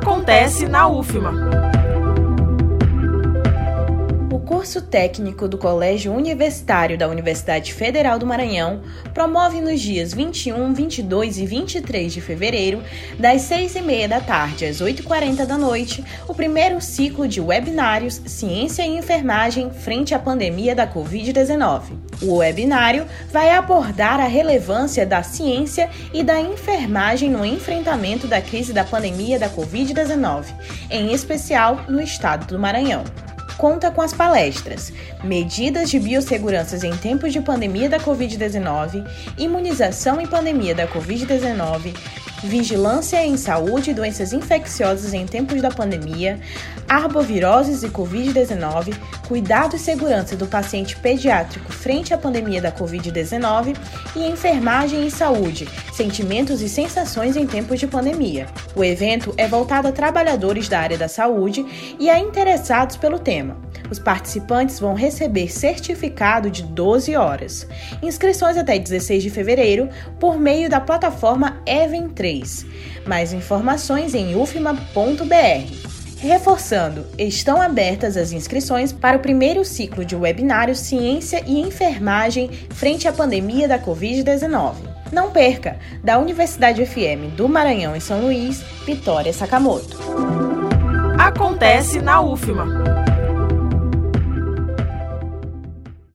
Acontece na UFMA curso técnico do Colégio Universitário da Universidade Federal do Maranhão promove nos dias 21, 22 e 23 de fevereiro, das 6 e meia da tarde às 8h40 da noite, o primeiro ciclo de webinários Ciência e Enfermagem frente à pandemia da Covid-19. O webinário vai abordar a relevância da ciência e da enfermagem no enfrentamento da crise da pandemia da Covid-19, em especial no estado do Maranhão conta com as palestras Medidas de biosseguranças em tempos de pandemia da Covid-19, Imunização em pandemia da Covid-19, Vigilância em saúde e doenças infecciosas em tempos da pandemia, arboviroses e Covid-19, cuidado e segurança do paciente pediátrico frente à pandemia da Covid-19 e enfermagem e saúde, sentimentos e sensações em tempos de pandemia. O evento é voltado a trabalhadores da área da saúde e a interessados pelo tema. Os participantes vão receber certificado de 12 horas. Inscrições até 16 de fevereiro por meio da plataforma Even3. Mais informações em ufma.br. Reforçando, estão abertas as inscrições para o primeiro ciclo de webinário Ciência e Enfermagem frente à pandemia da Covid-19. Não perca! Da Universidade FM do Maranhão em São Luís, Vitória Sakamoto. Acontece na UFMA.